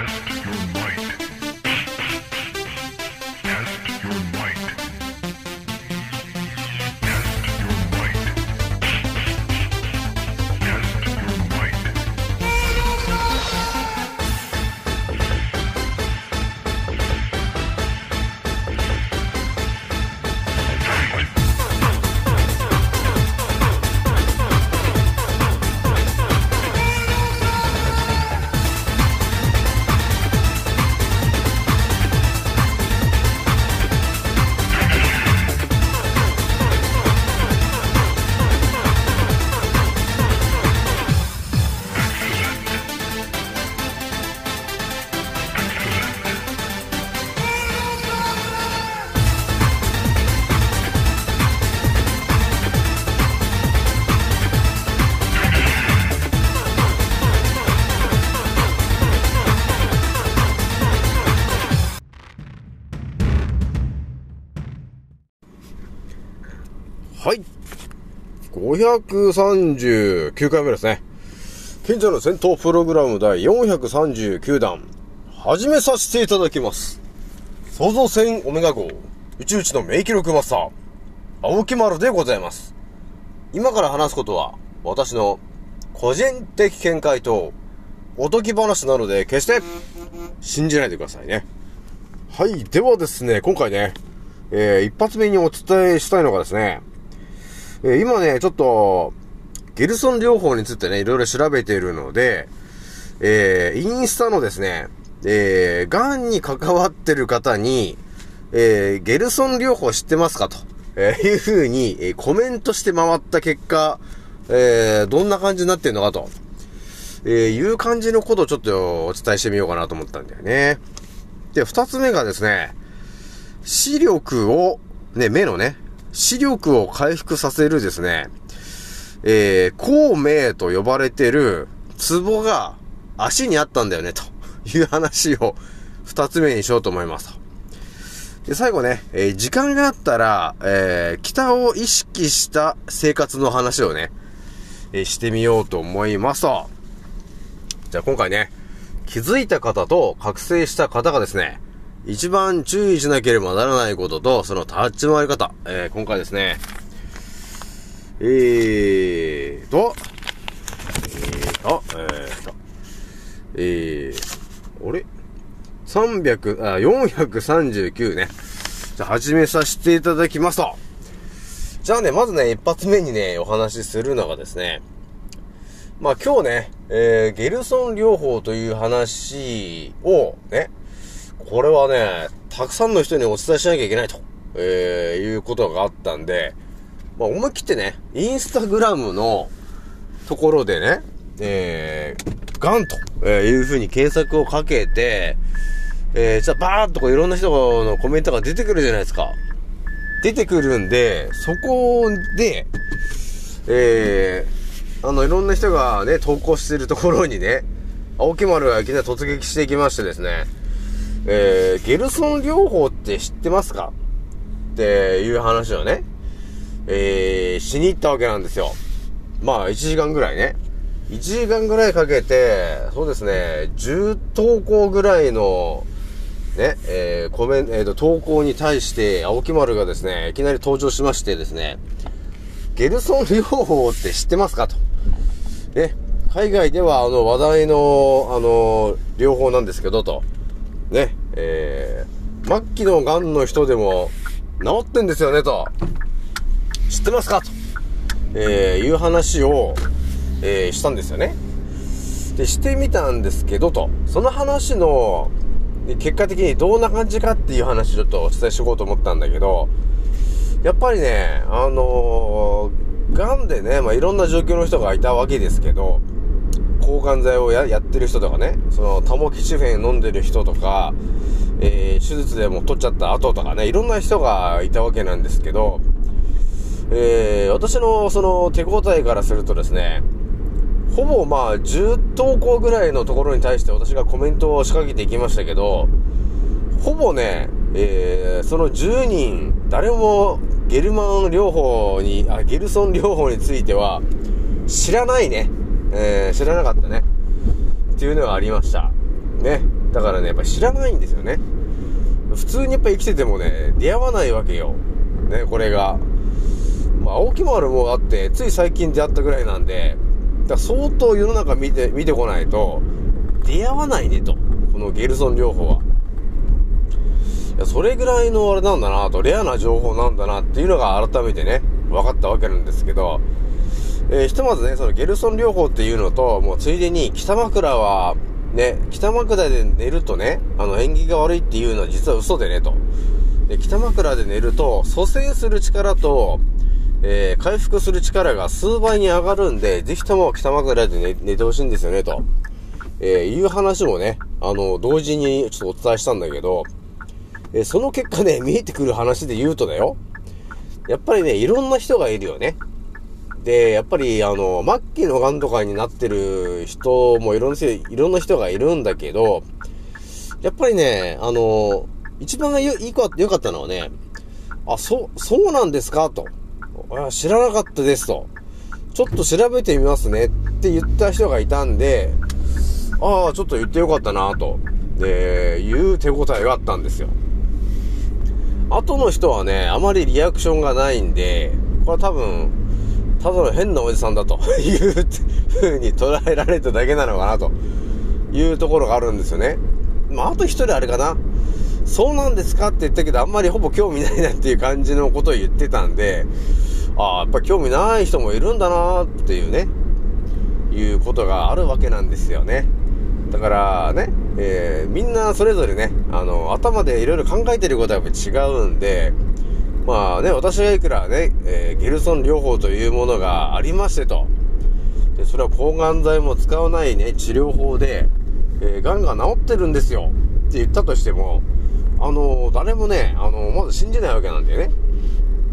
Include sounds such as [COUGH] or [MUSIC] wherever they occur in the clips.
はい。539回目ですね。賢者の戦闘プログラム第439弾、始めさせていただきます。創造船オメガ号、宇宙一の名記録マスター、青木丸でございます。今から話すことは、私の個人的見解と、おとぎ話なので、決して信じないでくださいね。はい。ではですね、今回ね、えー、一発目にお伝えしたいのがですね、え、今ね、ちょっと、ゲルソン療法についてね、いろいろ調べているので、えー、インスタのですね、えー、癌に関わってる方に、えー、ゲルソン療法知ってますかと、えー、いう風に、えー、コメントして回った結果、えー、どんな感じになってんのかと、えー、いう感じのことをちょっとお伝えしてみようかなと思ったんだよね。で、二つ目がですね、視力を、ね、目のね、視力を回復させるですね、えー、孔明と呼ばれてるツボが足にあったんだよね、という話を二つ目にしようと思いますで、最後ね、えー、時間があったら、えー、北を意識した生活の話をね、えー、してみようと思いますと。じゃあ今回ね、気づいた方と覚醒した方がですね、一番注意しなければならないことと、その立ち回り方。えー、今回ですね、えーと、えーと、えーと、えー、あれ ?300、あ、439ね。じゃ始めさせていただきますと。じゃあね、まずね、一発目にね、お話しするのがですね、まあ今日ね、えー、ゲルソン療法という話をね、これはね、たくさんの人にお伝えしなきゃいけないと、えー、いうことがあったんで、まあ、思い切ってね、インスタグラムのところでね、えー、ガンと、えいう風に検索をかけて、えー、じゃあバーっとこういろんな人のコメントが出てくるじゃないですか。出てくるんで、そこで、えー、あの、いろんな人がね、投稿してるところにね、青木丸がいきなり突撃していきましてですね、えー、ゲルソン療法って知ってますか？っていう話をね、えー、しに行ったわけなんですよ。まあ、1時間ぐらいね。1時間ぐらいかけて、そうですね、10投稿ぐらいの、ね、えー、コメント、えー、投稿に対して、青木丸がですね、いきなり登場しましてですね、ゲルソン療法って知ってますか？と。ね、海外ではあの話題の、あの、療法なんですけど、と。ね、えー、末期の癌の人でも治ってんですよね、と。知ってますか？と、えー、いう話を、えー、したんですよね。で、してみたんですけど、と。その話の、結果的にどんな感じかっていう話ちょっとお伝えしようと思ったんだけど、やっぱりね、あのー、癌でね、まあ、いろんな状況の人がいたわけですけど、抗がん剤をややってる人とかね、そのタモキシフェン飲んでる人とか、えー、手術でも取っちゃった後とかね、いろんな人がいたわけなんですけど、えー、私のその手応えからするとですね、ほぼまあ10投稿ぐらいのところに対して私がコメントを仕掛けていきましたけど、ほぼね、えー、その10人、誰もゲルマン療法に、あ、ゲルソン療法については知らないね。えー、知らなかったね。っていうのがありました。ね。だからね、やっぱ知らないんですよね。普通にやっぱ生きててもね、出会わないわけよ。ね、これが。まあ、青木丸もあって、つい最近出会ったぐらいなんで、だ相当世の中見て、見てこないと、出会わないねと。このゲルソン療法は。いや、それぐらいのあれなんだなと、レアな情報なんだなっていうのが改めてね、分かったわけなんですけど、えー、ひとまずね、そのゲルソン療法っていうのと、もうついでに北枕は、ね、北枕で寝るとね、あの縁起が悪いっていうのは実は嘘でねと。で、北枕で寝ると、蘇生する力と、えー、回復する力が数倍に上がるんで、ぜひとも北枕で寝寝てほしいんですよね、と。えー、いう話もね、あの、同時にちょっとお伝えしたんだけど、えー、その結果ね、見えてくる話で言うとだよ。やっぱりね、いろんな人がいるよね。で、やっぱり、あの、末期の癌とかになってる人もいろんな人、いろんな人がいるんだけど、やっぱりね、あの、一番がいいか、良かったのはね、あ、そう、そうなんですか？と。知らなかったですと。ちょっと調べてみますねって言った人がいたんで、ああ、ちょっと言ってよかったなと、で、いう手応えがあったんですよ。後の人はね、あまりリアクションがないんで、これ多分、ただの変なおじさんだと [LAUGHS] いう風に捉えられただけなのかなというところがあるんですよね。まあ、あと一人あれかな。そうなんですかって言ったけど、あんまりほぼ興味ないなっていう感じのことを言ってたんで、ああ、やっぱ興味ない人もいるんだなっていうね、いうことがあるわけなんですよね。だからね、えー、みんなそれぞれね、あの、頭でいろいろ考えてることはやっぱ違うんで、まあね、私がいくらね、えー、ゲルソン療法というものがありましてと。で、それは抗がん剤も使わないね、治療法で、えー、癌が治ってるんですよって言ったとしても、あのー、誰もね、あのー、まず信じないわけなんだよね。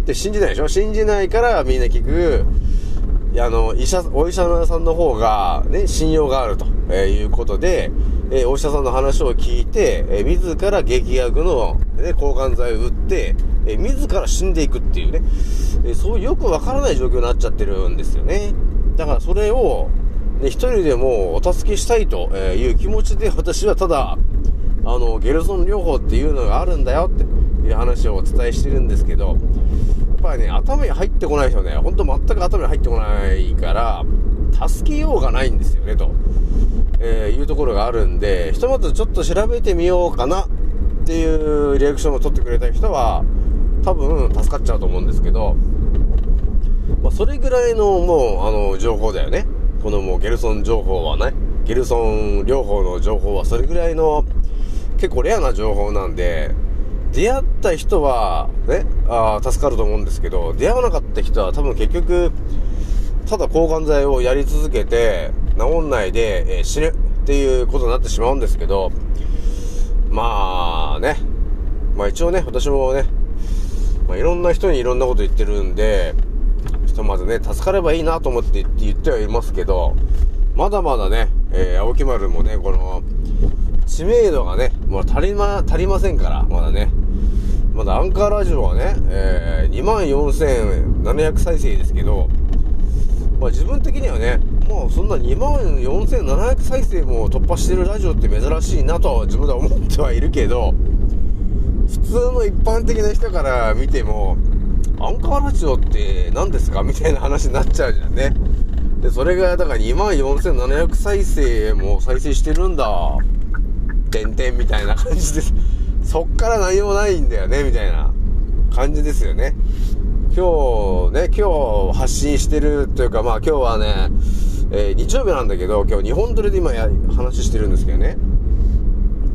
で、信じないでしょ？信じないからみんな聞く、あの、医者、お医者さんの方が、ね、信用があると、え、いうことで、えー、お医者さんの話を聞いて、えー、自ら劇薬の、ね、抗がん剤を打って、えー、自ら死んでいくっていうね、えそういうよくわからない状況になっちゃってるんですよね。だからそれを、ね、一人でもお助けしたいという気持ちで私はただ、あの、ゲルソン療法っていうのがあるんだよっていう話をお伝えしてるんですけど、やっぱりね、頭に入ってこない人ね、ほんと全く頭に入ってこないから、助けようがないんですよね、と。えー、いうところがあるんで、ひとまずちょっと調べてみようかなっていうリアクションを取ってくれた人は、多分助かっちゃうと思うんですけど、まあ、それぐらいのもう、あの、情報だよね。このもうゲルソン情報はね、ゲルソン療法の情報はそれぐらいの結構レアな情報なんで、出会った人は、ね、あ助かると思うんですけど、出会わなかった人は多分結局、ただ抗がん剤をやり続けて、治んないで、えー、死ぬっていうことになってしまうんですけど、まあね、まあ一応ね、私もね、まあいろんな人にいろんなこと言ってるんで、ひとまずね、助かればいいなと思って言ってはいますけど、まだまだね、えー、青木丸もね、この、知名度がね、もう足りま、足りませんから、まだね。まだアンカーラジオはね、えー、24,700再生ですけど、まあ自分的にはね、もうそんな2万4700再生も突破してるラジオって珍しいなと自分では思ってはいるけど、普通の一般的な人から見ても、アンカーラジオって何ですかみたいな話になっちゃうじゃんね。で、それが、だから24,700再生も再生してるんだ。てんてんみたいな感じです。そっから何もないんだよね、みたいな感じですよね。今日ね、今日発信してるというか、まあ今日はね、えー、日曜日なんだけど、今日日本撮りで今や話してるんですけどね。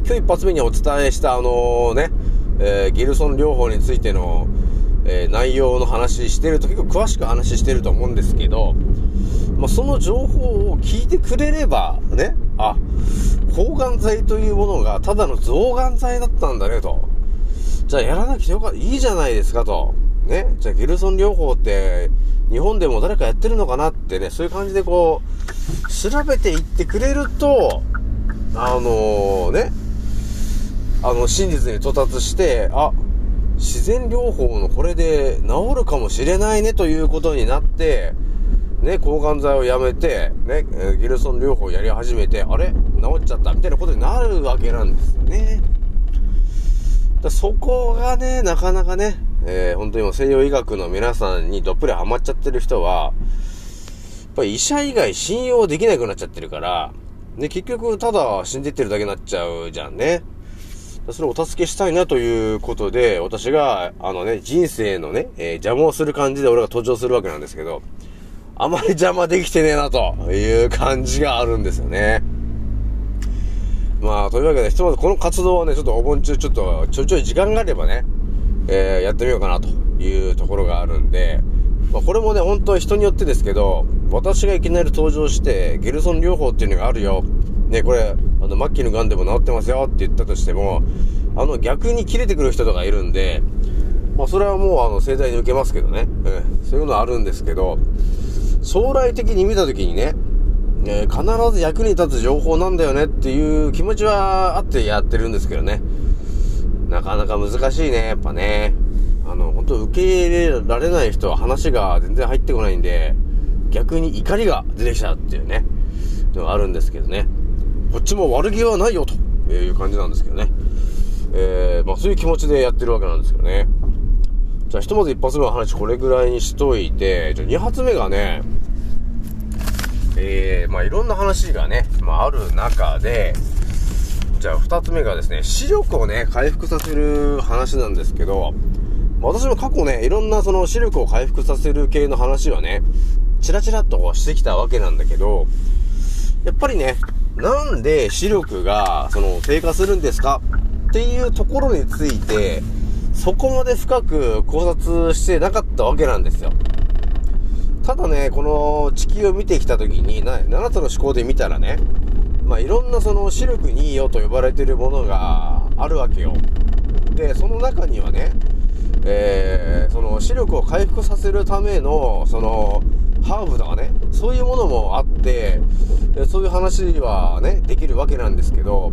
今日一発目にお伝えしたあのね、えー、ギルソン療法についての、えー、内容の話してると結構詳しく話してると思うんですけど、まあ、その情報を聞いてくれれば、ね、あ、抗がん剤というものがただの増がん剤だったんだねと。じゃあやらなきゃよかった、いいじゃないですかと。ね。じゃあゲルソン療法って日本でも誰かやってるのかなってね、そういう感じでこう、調べていってくれると、あのー、ね、あの、真実に到達して、あ、自然療法のこれで治るかもしれないねということになって、ね、抗がん剤をやめて、ね、ギルソン療法をやり始めて、あれ？治っちゃったみたいなことになるわけなんですよね。だそこがね、なかなかね、えー、本当にもう西洋医学の皆さんにどっぷりハマっちゃってる人は、やっぱり医者以外信用できなくなっちゃってるから、で、結局、ただ死んでってるだけになっちゃうじゃんね。それをお助けしたいなということで、私が、あのね、人生のね、えー、邪魔をする感じで俺が登場するわけなんですけど、あまり邪魔できてねえな、という感じがあるんですよね。まあ、というわけで、ひとまずこの活動はね、ちょっとお盆中、ちょっとちょいちょい時間があればね、えー、やってみようかなというところがあるんで、まあ、これもね、本当は人によってですけど、私がいきなり登場して、ゲルソン療法っていうのがあるよ。ね、これ、あの、末期の癌でも治ってますよって言ったとしても、あの、逆に切れてくる人とかいるんで、まあ、それはもう、あの、盛大に受けますけどね。うん、そういうのはあるんですけど、将来的に見たときにね、えー、必ず役に立つ情報なんだよねっていう気持ちはあってやってるんですけどね。なかなか難しいね、やっぱね。あの、本当受け入れられない人は話が全然入ってこないんで、逆に怒りが出てきちゃうっていうね、のがあるんですけどね。こっちも悪気はないよという感じなんですけどね。えー、まあそういう気持ちでやってるわけなんですけどね。じゃあひとまず一発目の話これぐらいにしといて、じゃあ二発目がね、えー、まあいろんな話がね、まあある中で、じゃあ二つ目がですね、視力をね、回復させる話なんですけど、私も過去ね、いろんなその視力を回復させる系の話はね、チラチラっとしてきたわけなんだけど、やっぱりね、なんで視力が、その、低下するんですか？っていうところについて、そこまで深く考察してなかったわけなんですよ。ただね、この地球を見てきたときに、7つの思考で見たらね、まあ、いろんなその視力にいいよと呼ばれてるものがあるわけよ。で、その中にはね、えー、その視力を回復させるための、その、ハーブとかね、そういうものもあって、そういう話はね、できるわけなんですけど、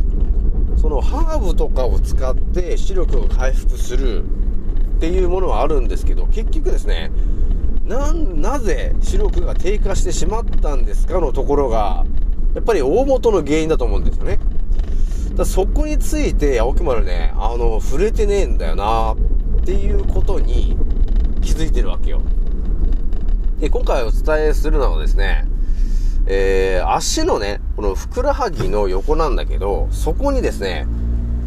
そのハーブとかを使って視力を回復するっていうものはあるんですけど、結局ですね、なぜ視力が低下してしまったんですかのところが、やっぱり大元の原因だと思うんですよね。だそこについて、青木丸ね、あの、触れてねえんだよなっていうことに気づいてるわけよ。で、今回お伝えするのはですね、えー、足のね、このふくらはぎの横なんだけど、そこにですね、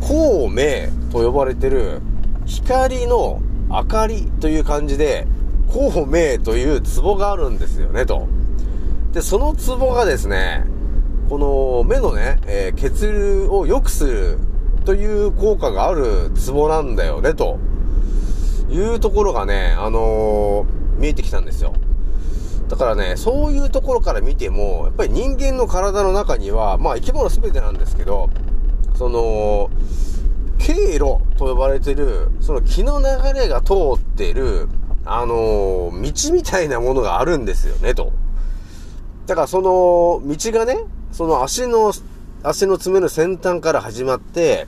孔明と呼ばれてる光の明かりという感じで、孔明というツボがあるんですよね、と。で、そのツボがですね、この目のね、えー、血流を良くするという効果があるツボなんだよね、というところがね、あのー、見えてきたんですよ。だからね、そういうところから見ても、やっぱり人間の体の中には、まあ生き物全てなんですけど、その、経路と呼ばれてる、その気の流れが通ってる、あのー、道みたいなものがあるんですよね、と。だからその、道がね、その足の、足の爪の先端から始まって、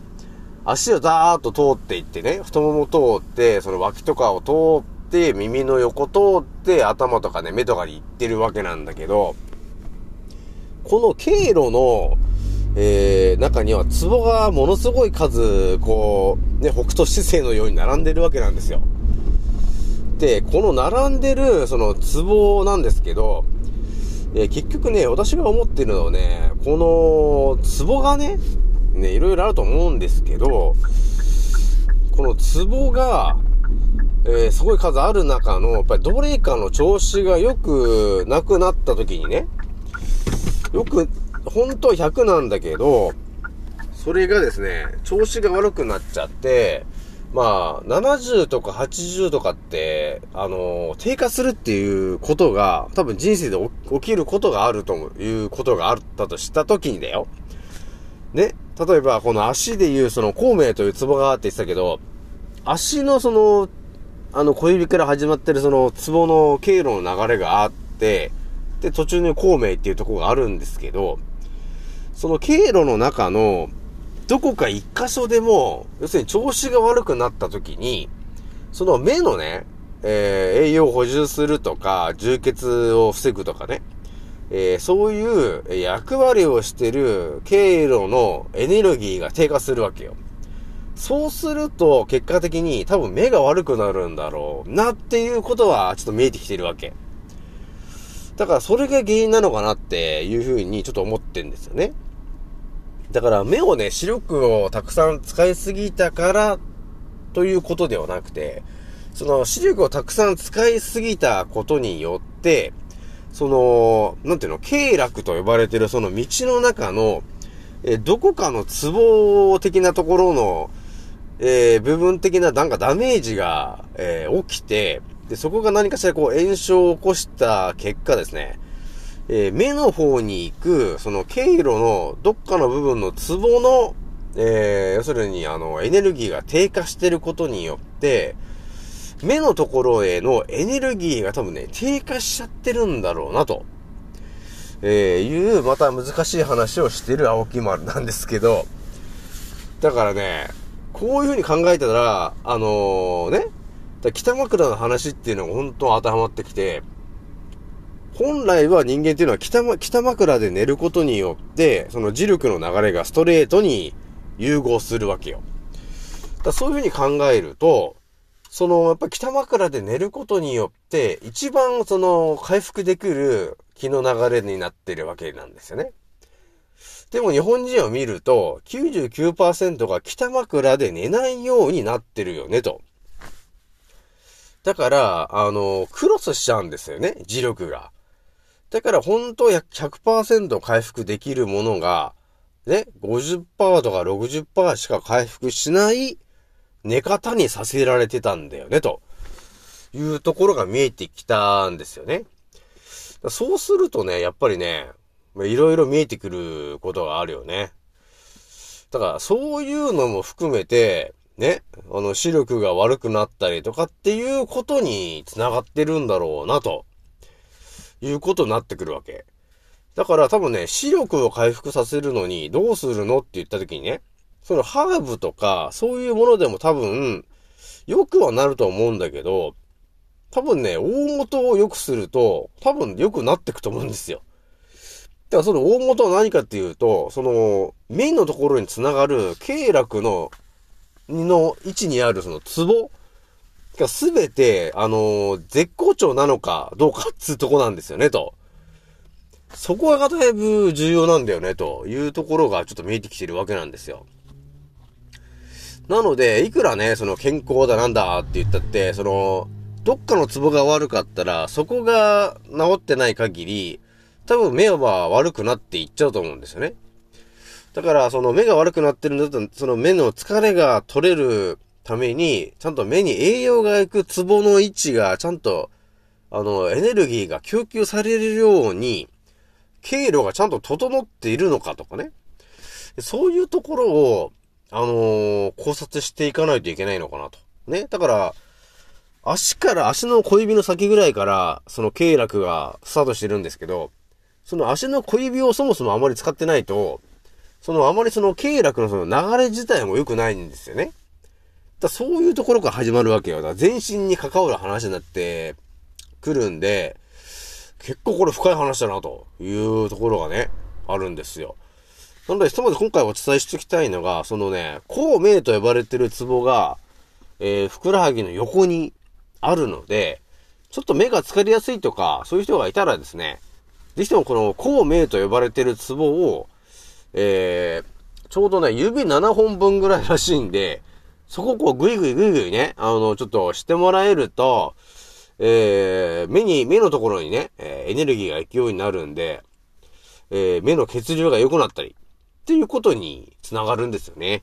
足をダーッと通っていってね、太もも通って、その脇とかを通って、耳の横通って、頭とかね、目とかに行ってるわけなんだけど、この経路の、えー、中には壺がものすごい数、こう、ね、北斗七星のように並んでるわけなんですよ。で、この並んでる、その壺なんですけど、えー、結局ね、私が思ってるのはね、この、壺がね、ね、いろいろあると思うんですけど、この壺が、えー、すごい数ある中の、やっぱりどれかの調子が良くなくなった時にね、よく、本当は100なんだけど、それがですね、調子が悪くなっちゃって、まあ、70とか80とかって、あの、低下するっていうことが、多分人生で起きることがあるということがあったとした時にだよ。ね。例えば、この足でいう、その、孔明というツボがあって言ってたけど、足のその、あの、小指から始まってるその、ツボの経路の流れがあって、で、途中に孔明っていうとこがあるんですけど、その経路の中の、どこか一箇所でも、要するに調子が悪くなった時に、その目のね、えー、栄養補充するとか、充血を防ぐとかね、えー、そういう役割をしてる経路のエネルギーが低下するわけよ。そうすると、結果的に多分目が悪くなるんだろうなっていうことはちょっと見えてきてるわけ。だからそれが原因なのかなっていうふうにちょっと思ってんですよね。だから目をね、視力をたくさん使いすぎたからということではなくて、その視力をたくさん使いすぎたことによって、その、なんていうの、経絡と呼ばれてるその道の中の、えどこかのツボ的なところの、えー、部分的ななんかダメージが、えー、起きて、で、そこが何かしらこう炎症を起こした結果ですね、えー、目の方に行く、その経路のどっかの部分のツボの、えー、要するにあの、エネルギーが低下してることによって、目のところへのエネルギーが多分ね、低下しちゃってるんだろうなと。えー、いう、また難しい話をしてる青木丸なんですけど、だからね、こういう風に考えたら、あのー、ね、北枕の話っていうのが本当当てはまってきて、本来は人間っていうのは北北枕で寝ることによって、その磁力の流れがストレートに融合するわけよ。だそういう風に考えると、その、やっぱ北枕で寝ることによって、一番その、回復できる気の流れになってるわけなんですよね。でも日本人を見ると、99%が北枕で寝ないようになってるよね、と。だから、あの、クロスしちゃうんですよね、磁力が。だから本当100%回復できるものが、ね、50%とか60%しか回復しない寝方にさせられてたんだよね、というところが見えてきたんですよね。そうするとね、やっぱりね、いろいろ見えてくることがあるよね。だから、そういうのも含めて、ね、あの、視力が悪くなったりとかっていうことに繋がってるんだろうな、ということになってくるわけ。だから多分ね、視力を回復させるのにどうするのって言った時にね、そのハーブとか、そういうものでも多分、良くはなると思うんだけど、多分ね、大元を良くすると、多分良くなってくと思うんですよ。だからその大元は何かっていうと、その、メインのところにつながる経絡のの位置にあるそのツボすべて、あのー、絶好調なのかどうかっつうとこなんですよね、と。そこがだいぶ重要なんだよね、というところがちょっと見えてきてるわけなんですよ。なので、いくらね、その健康だなんだって言ったって、その、どっかのツボが悪かったら、そこが治ってない限り、多分目は悪くなっていっちゃうと思うんですよね。だから、その目が悪くなってるんだと、その目の疲れが取れるために、ちゃんと目に栄養が行くツボの位置が、ちゃんと、あの、エネルギーが供給されるように、経路がちゃんと整っているのかとかね。そういうところを、あのー、考察していかないといけないのかなと。ね。だから、足から、足の小指の先ぐらいから、その経絡がスタートしてるんですけど、その足の小指をそもそもあまり使ってないと、そのあまりその経絡のその流れ自体も良くないんですよね。だそういうところから始まるわけよ。だ全身に関わる話になってくるんで、結構これ深い話だなというところがね、あるんですよ。なので、ひとまず今回お伝えしておきたいのが、そのね、孔明と呼ばれてるツボが、えー、ふくらはぎの横にあるので、ちょっと目が疲れやすいとか、そういう人がいたらですね、ぜひともこの孔明と呼ばれてるツボを、えー、ちょうどね、指7本分ぐらいらしいんで、そこをこうぐいぐいぐいぐいね、あの、ちょっとしてもらえると、えー、目に、目のところにね、えー、エネルギーが行くようになるんで、えー、目の血流が良くなったり、っていうことにつながるんですよね。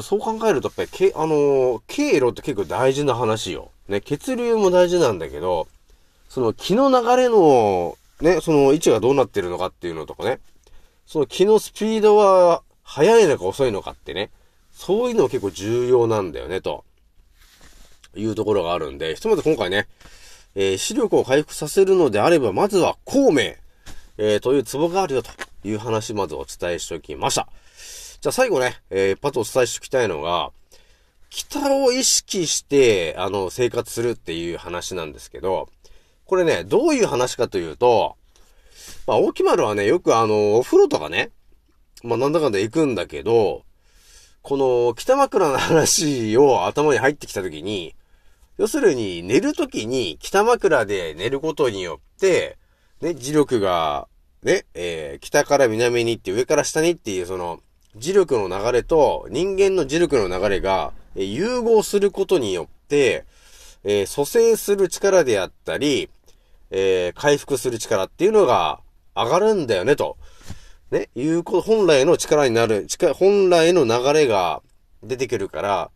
そう考えると、やっぱり、け、あのー、経路って結構大事な話よ。ね、血流も大事なんだけど、その気の流れの、ね、その位置がどうなってるのかっていうのとかね、その気のスピードは速いのか遅いのかってね、そういうの結構重要なんだよね、というところがあるんで、ひとまず今回ね、えー、視力を回復させるのであれば、まずは孔明、えー、というツボがあるよという話、まずお伝えしておきました。じゃあ最後ね、えー、パッとお伝えしておきたいのが、北を意識して、あの、生活するっていう話なんですけど、これね、どういう話かというと、まあ、大木丸はね、よくあの、お風呂とかね、まあ、なんだかんだ行くんだけど、この、北枕の話を頭に入ってきたときに、要するに、寝るときに北枕で寝ることによって、ね、磁力が、ね、えー、北から南に行って上から下にっていう、その、磁力の流れと人間の磁力の流れが、え、融合することによって、えー、蘇生する力であったり、えー、回復する力っていうのが上がるんだよね、と。ね、いうこと、本来の力になる、力、本来の流れが出てくるから、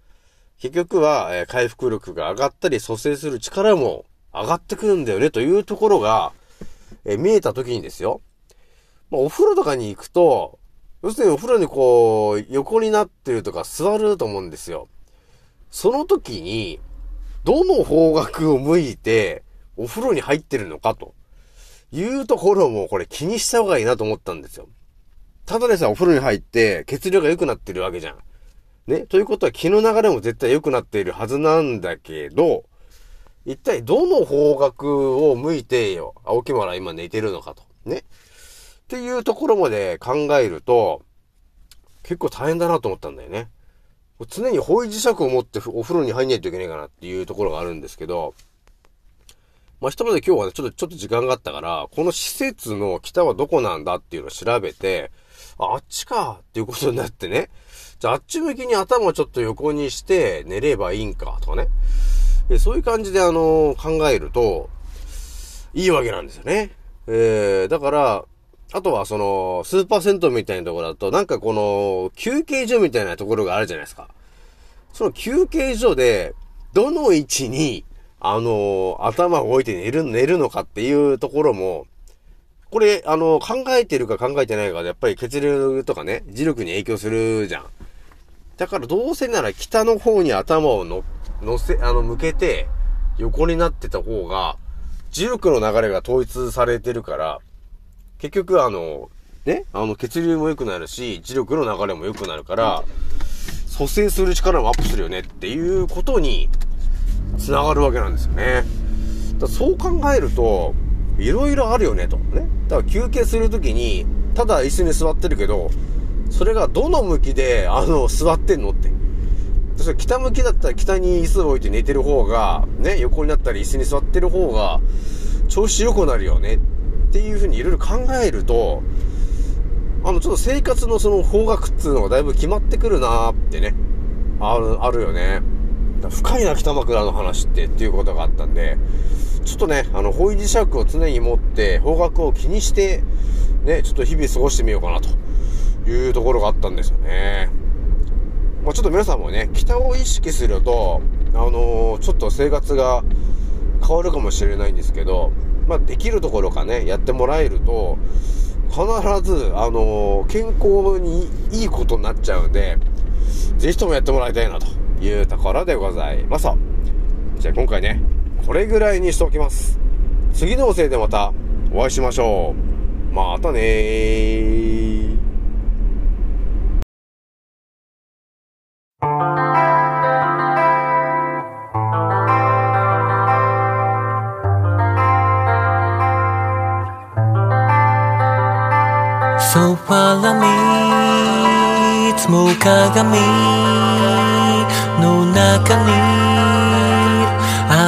結局は、え、回復力が上がったり、蘇生する力も上がってくるんだよね、というところが、え、見えた時にですよ。まあ、お風呂とかに行くと、要するにお風呂にこう、横になってるとか座ると思うんですよ。その時に、どの方角を向いて、お風呂に入ってるのかと。いうところもこれ気にした方がいいなと思ったんですよ。ただでさ、お風呂に入って血流が良くなってるわけじゃん。ね？ということは気の流れも絶対良くなっているはずなんだけど、一体どの方角を向いてよ、青木村今寝てるのかと。ね？っていうところまで考えると、結構大変だなと思ったんだよね。常に方位磁石を持ってお風呂に入んないといけないかなっていうところがあるんですけど、まあ、ひとまず今日はね、ちょっと、ちょっと時間があったから、この施設の北はどこなんだっていうのを調べて、あ、っちかっていうことになってね。じゃあ、あっち向きに頭をちょっと横にして寝ればいいんか、とかね。でそういう感じで、あのー、考えると、いいわけなんですよね。えー、だから、あとはその、スーパー銭湯みたいなところだと、なんかこの、休憩所みたいなところがあるじゃないですか。その休憩所で、どの位置にあの、頭を置いて寝る、寝るのかっていうところも、これ、あの、考えてるか考えてないかで、やっぱり血流とかね、磁力に影響するじゃん。だからどうせなら北の方に頭をの、乗せ、あの、向けて、横になってた方が、磁力の流れが統一されてるから、結局あの、ね、あの、血流も良くなるし、磁力の流れも良くなるから、蘇生する力もアップするよねっていうことに、繋がるわけなんですよね。だそう考えると、いろいろあるよね、と。ね。だから休憩するときに、ただ椅子に座ってるけど、それがどの向きで、あの、座ってんのって。それ北向きだったら北に椅子を置いて寝てる方が、ね、横になったり椅子に座ってる方が、調子良くなるよね。っていうふうにいろいろ考えると、あの、ちょっと生活のその方角っていうのがだいぶ決まってくるなーってね、ある、あるよね。深いな北枕の話ってっていうことがあったんで、ちょっとね、あの、方位磁石を常に持って、方角を気にして、ね、ちょっと日々過ごしてみようかなというところがあったんですよね。まあ、ちょっと皆さんもね、北を意識すると、あのー、ちょっと生活が変わるかもしれないんですけど、まあ、できるところかね、やってもらえると、必ず、あのー、健康にいいことになっちゃうんで、ぜひともやってもらいたいなというところでございます。じゃあ今回ね、これぐらいにしておきます。次のおせいでまたお会いしましょう。またねー。ソファーにいつも鏡の中に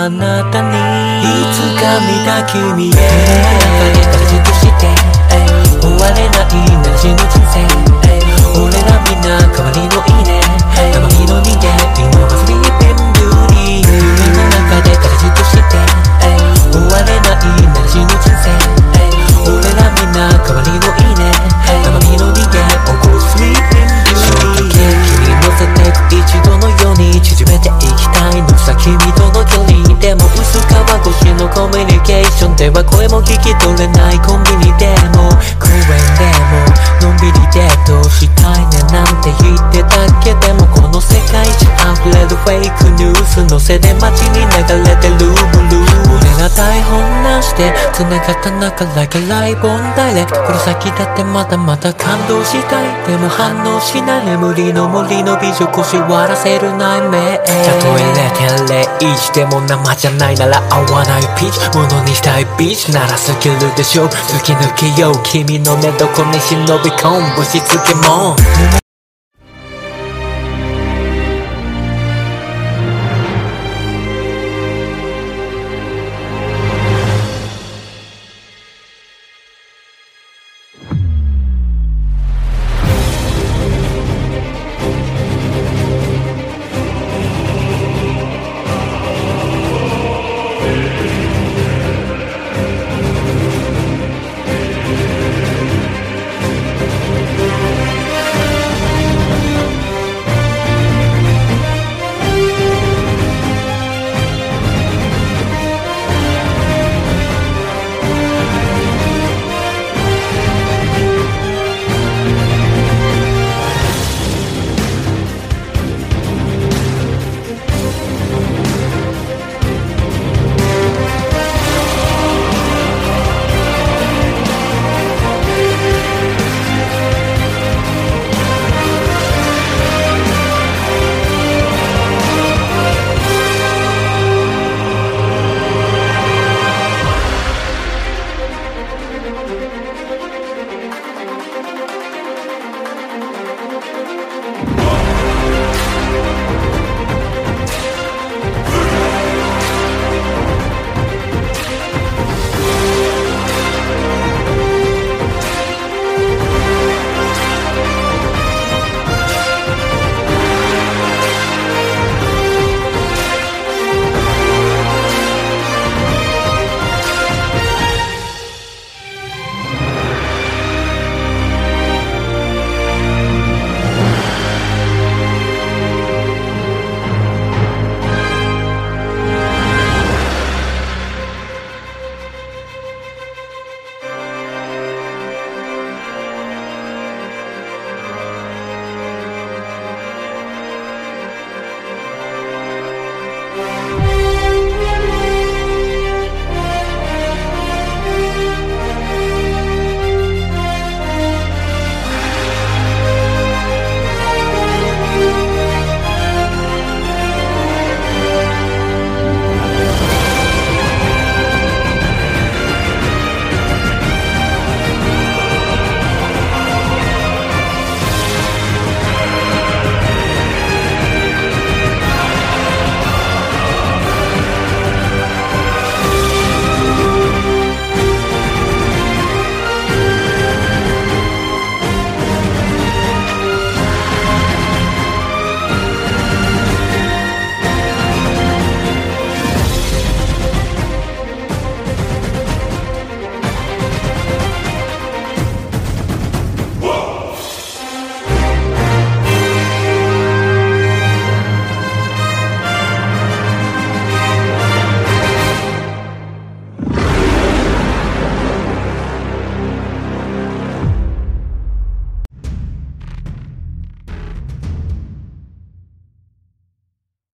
あなたにいつか見た君へ中で形として終われないなしの人生俺らみんな代わりのいいねたまにの人間今はスリーペンビューティー夢の中で形として終われないなしの人生俺らみんな代わりのいいねたまにの人間起こすスリーペンビューティー君乗せてく一度のように縮めていきたいのさ君とのでも薄皮越しのコミュニケーションでは声も聞き取れないコンビニでも。公園でものんびりデートしたいねなんて言ってたけ？でもこの世界中溢れるフェイクニュースのせで街に流れてるブルー。俺ら台本なしして繋がった中 like a live on direct この先だってまだまだ感動したい。でも反応しない。眠りの森の美女腰割らせる内面たとえ0.01でも生じゃないなら合わないピーチ。ものにしたいビーチ。ならスキルでしょ。突き抜けよう。君の寝床に忍び込む。ぶしつけも。